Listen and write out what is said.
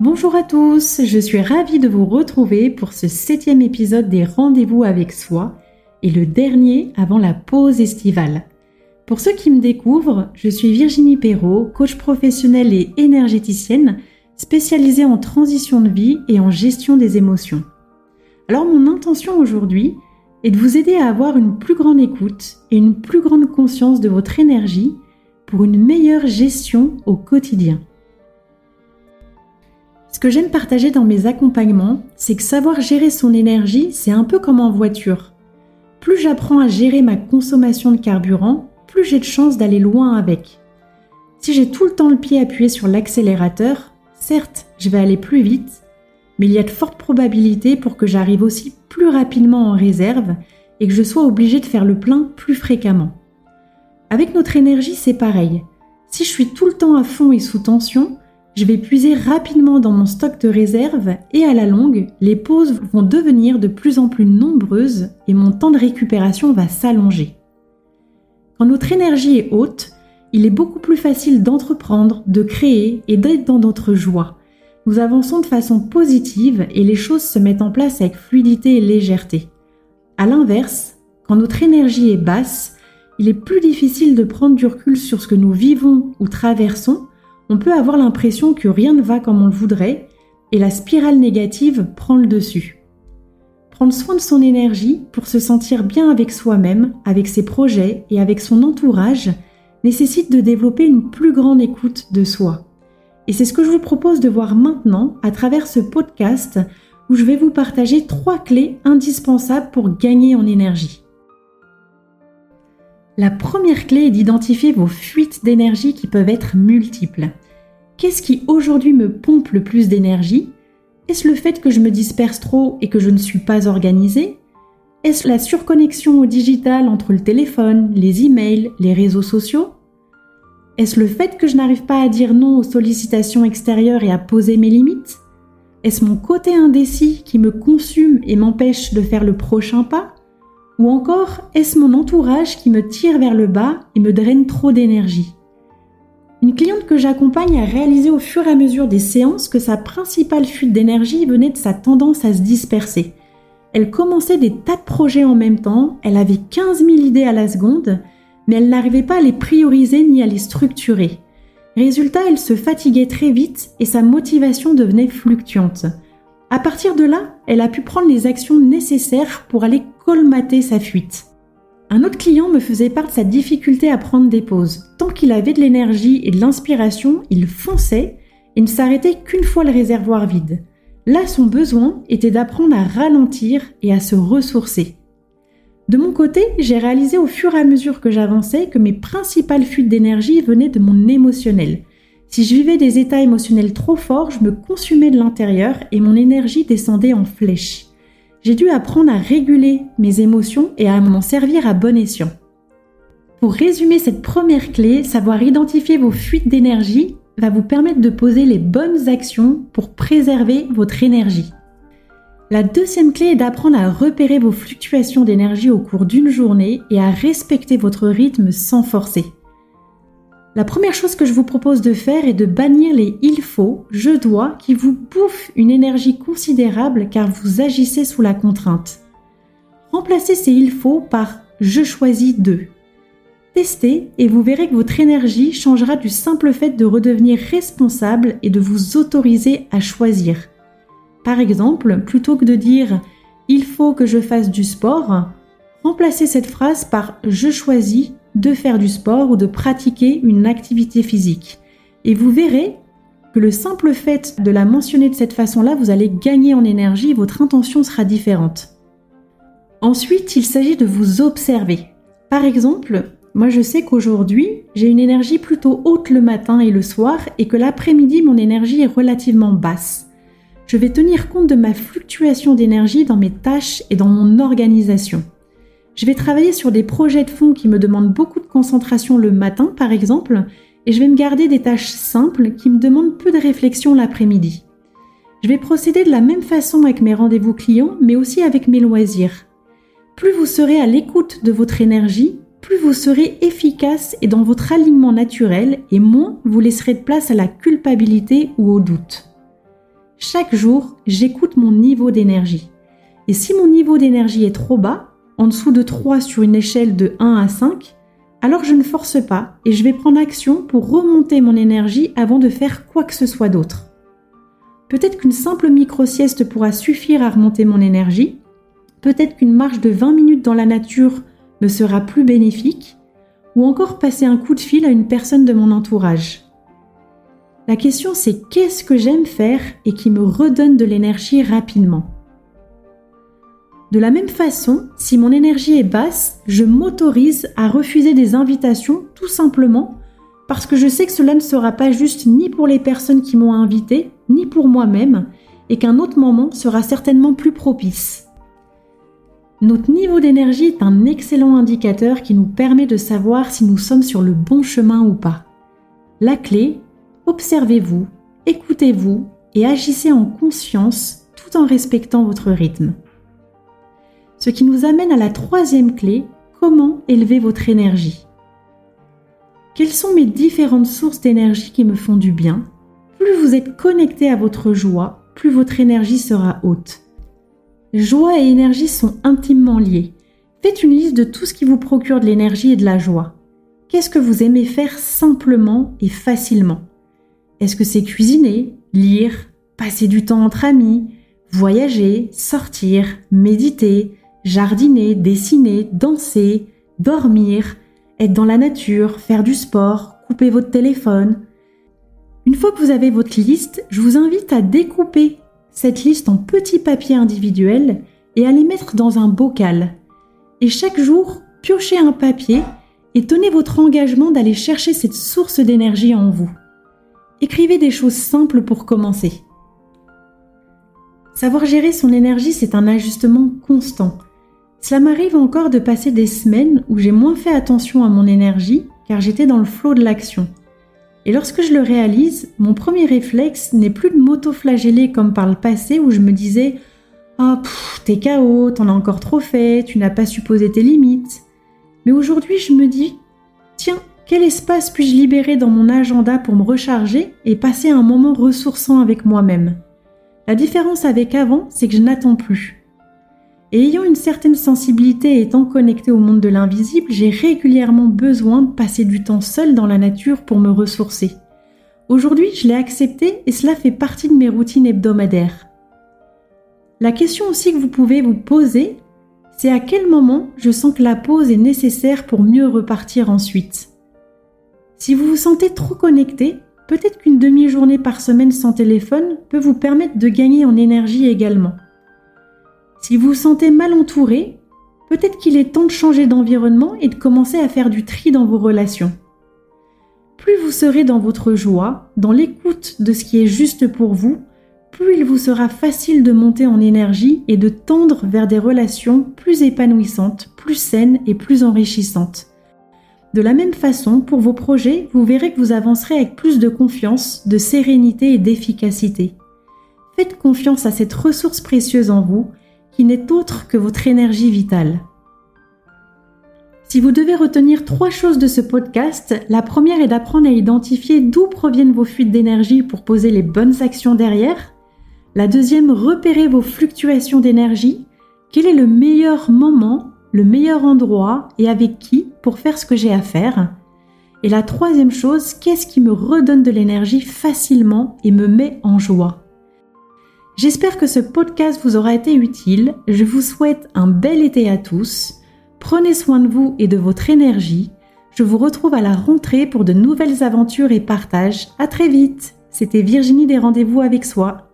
Bonjour à tous, je suis ravie de vous retrouver pour ce septième épisode des Rendez-vous avec soi et le dernier avant la pause estivale. Pour ceux qui me découvrent, je suis Virginie Perrault, coach professionnelle et énergéticienne spécialisée en transition de vie et en gestion des émotions. Alors mon intention aujourd'hui est de vous aider à avoir une plus grande écoute et une plus grande conscience de votre énergie pour une meilleure gestion au quotidien. Ce que j'aime partager dans mes accompagnements, c'est que savoir gérer son énergie, c'est un peu comme en voiture. Plus j'apprends à gérer ma consommation de carburant, plus j'ai de chances d'aller loin avec. Si j'ai tout le temps le pied appuyé sur l'accélérateur, certes, je vais aller plus vite, mais il y a de fortes probabilités pour que j'arrive aussi plus rapidement en réserve et que je sois obligé de faire le plein plus fréquemment. Avec notre énergie, c'est pareil. Si je suis tout le temps à fond et sous tension, je vais puiser rapidement dans mon stock de réserve et à la longue, les pauses vont devenir de plus en plus nombreuses et mon temps de récupération va s'allonger. Quand notre énergie est haute, il est beaucoup plus facile d'entreprendre, de créer et d'être dans notre joie. Nous avançons de façon positive et les choses se mettent en place avec fluidité et légèreté. A l'inverse, quand notre énergie est basse, il est plus difficile de prendre du recul sur ce que nous vivons ou traversons on peut avoir l'impression que rien ne va comme on le voudrait et la spirale négative prend le dessus. Prendre soin de son énergie pour se sentir bien avec soi-même, avec ses projets et avec son entourage nécessite de développer une plus grande écoute de soi. Et c'est ce que je vous propose de voir maintenant à travers ce podcast où je vais vous partager trois clés indispensables pour gagner en énergie. La première clé est d'identifier vos fuites d'énergie qui peuvent être multiples. Qu'est-ce qui aujourd'hui me pompe le plus d'énergie? Est-ce le fait que je me disperse trop et que je ne suis pas organisée? Est-ce la surconnexion au digital entre le téléphone, les emails, les réseaux sociaux? Est-ce le fait que je n'arrive pas à dire non aux sollicitations extérieures et à poser mes limites? Est-ce mon côté indécis qui me consume et m'empêche de faire le prochain pas? Ou encore, est-ce mon entourage qui me tire vers le bas et me draine trop d'énergie? Une cliente que j'accompagne a réalisé au fur et à mesure des séances que sa principale fuite d'énergie venait de sa tendance à se disperser. Elle commençait des tas de projets en même temps, elle avait 15 000 idées à la seconde, mais elle n'arrivait pas à les prioriser ni à les structurer. Résultat, elle se fatiguait très vite et sa motivation devenait fluctuante. À partir de là, elle a pu prendre les actions nécessaires pour aller colmater sa fuite. Un autre client me faisait part de sa difficulté à prendre des pauses. Tant qu'il avait de l'énergie et de l'inspiration, il fonçait et ne s'arrêtait qu'une fois le réservoir vide. Là, son besoin était d'apprendre à ralentir et à se ressourcer. De mon côté, j'ai réalisé au fur et à mesure que j'avançais que mes principales fuites d'énergie venaient de mon émotionnel. Si je vivais des états émotionnels trop forts, je me consumais de l'intérieur et mon énergie descendait en flèche j'ai dû apprendre à réguler mes émotions et à m'en servir à bon escient. Pour résumer cette première clé, savoir identifier vos fuites d'énergie va vous permettre de poser les bonnes actions pour préserver votre énergie. La deuxième clé est d'apprendre à repérer vos fluctuations d'énergie au cours d'une journée et à respecter votre rythme sans forcer. La première chose que je vous propose de faire est de bannir les il faut, je dois qui vous bouffent une énergie considérable car vous agissez sous la contrainte. Remplacez ces il faut par je choisis de. Testez et vous verrez que votre énergie changera du simple fait de redevenir responsable et de vous autoriser à choisir. Par exemple, plutôt que de dire il faut que je fasse du sport, remplacez cette phrase par je choisis de faire du sport ou de pratiquer une activité physique. Et vous verrez que le simple fait de la mentionner de cette façon-là, vous allez gagner en énergie, votre intention sera différente. Ensuite, il s'agit de vous observer. Par exemple, moi je sais qu'aujourd'hui, j'ai une énergie plutôt haute le matin et le soir et que l'après-midi, mon énergie est relativement basse. Je vais tenir compte de ma fluctuation d'énergie dans mes tâches et dans mon organisation. Je vais travailler sur des projets de fond qui me demandent beaucoup de concentration le matin, par exemple, et je vais me garder des tâches simples qui me demandent peu de réflexion l'après-midi. Je vais procéder de la même façon avec mes rendez-vous clients, mais aussi avec mes loisirs. Plus vous serez à l'écoute de votre énergie, plus vous serez efficace et dans votre alignement naturel, et moins vous laisserez de place à la culpabilité ou au doute. chaque jour, j'écoute mon niveau d'énergie. Et si mon niveau d'énergie est trop bas, en dessous de 3 sur une échelle de 1 à 5, alors je ne force pas et je vais prendre action pour remonter mon énergie avant de faire quoi que ce soit d'autre. Peut-être qu'une simple micro-sieste pourra suffire à remonter mon énergie, peut-être qu'une marche de 20 minutes dans la nature me sera plus bénéfique, ou encore passer un coup de fil à une personne de mon entourage. La question c'est qu'est-ce que j'aime faire et qui me redonne de l'énergie rapidement? De la même façon, si mon énergie est basse, je m'autorise à refuser des invitations tout simplement parce que je sais que cela ne sera pas juste ni pour les personnes qui m'ont invité, ni pour moi-même, et qu'un autre moment sera certainement plus propice. Notre niveau d'énergie est un excellent indicateur qui nous permet de savoir si nous sommes sur le bon chemin ou pas. La clé, observez-vous, écoutez-vous et agissez en conscience tout en respectant votre rythme. Ce qui nous amène à la troisième clé, comment élever votre énergie. Quelles sont mes différentes sources d'énergie qui me font du bien? Plus vous êtes connecté à votre joie, plus votre énergie sera haute. Joie et énergie sont intimement liés. Faites une liste de tout ce qui vous procure de l'énergie et de la joie. Qu'est-ce que vous aimez faire simplement et facilement? Est-ce que c'est cuisiner, lire, passer du temps entre amis, voyager, sortir, méditer, jardiner, dessiner, danser, dormir, être dans la nature, faire du sport, couper votre téléphone. Une fois que vous avez votre liste, je vous invite à découper cette liste en petits papiers individuels et à les mettre dans un bocal. Et chaque jour, piochez un papier et tenez votre engagement d'aller chercher cette source d'énergie en vous. Écrivez des choses simples pour commencer. Savoir gérer son énergie, c'est un ajustement constant. Cela m'arrive encore de passer des semaines où j'ai moins fait attention à mon énergie car j'étais dans le flot de l'action. Et lorsque je le réalise, mon premier réflexe n'est plus de m'auto-flageller comme par le passé où je me disais Ah, oh, t'es KO, t'en as encore trop fait, tu n'as pas supposé tes limites. Mais aujourd'hui, je me dis Tiens, quel espace puis-je libérer dans mon agenda pour me recharger et passer un moment ressourçant avec moi-même? La différence avec avant, c'est que je n'attends plus. Et ayant une certaine sensibilité et étant connecté au monde de l'invisible, j'ai régulièrement besoin de passer du temps seul dans la nature pour me ressourcer. Aujourd'hui, je l'ai accepté et cela fait partie de mes routines hebdomadaires. La question aussi que vous pouvez vous poser, c'est à quel moment je sens que la pause est nécessaire pour mieux repartir ensuite? Si vous vous sentez trop connecté, peut-être qu'une demi-journée par semaine sans téléphone peut vous permettre de gagner en énergie également. Si vous vous sentez mal entouré, peut-être qu'il est temps de changer d'environnement et de commencer à faire du tri dans vos relations. Plus vous serez dans votre joie, dans l'écoute de ce qui est juste pour vous, plus il vous sera facile de monter en énergie et de tendre vers des relations plus épanouissantes, plus saines et plus enrichissantes. De la même façon, pour vos projets, vous verrez que vous avancerez avec plus de confiance, de sérénité et d'efficacité. Faites confiance à cette ressource précieuse en vous qui n'est autre que votre énergie vitale. Si vous devez retenir trois choses de ce podcast, la première est d'apprendre à identifier d'où proviennent vos fuites d'énergie pour poser les bonnes actions derrière. La deuxième, repérer vos fluctuations d'énergie. Quel est le meilleur moment, le meilleur endroit et avec qui pour faire ce que j'ai à faire? Et la troisième chose, qu'est-ce qui me redonne de l'énergie facilement et me met en joie? J'espère que ce podcast vous aura été utile. Je vous souhaite un bel été à tous. Prenez soin de vous et de votre énergie. Je vous retrouve à la rentrée pour de nouvelles aventures et partages. À très vite. C'était Virginie des rendez-vous avec soi.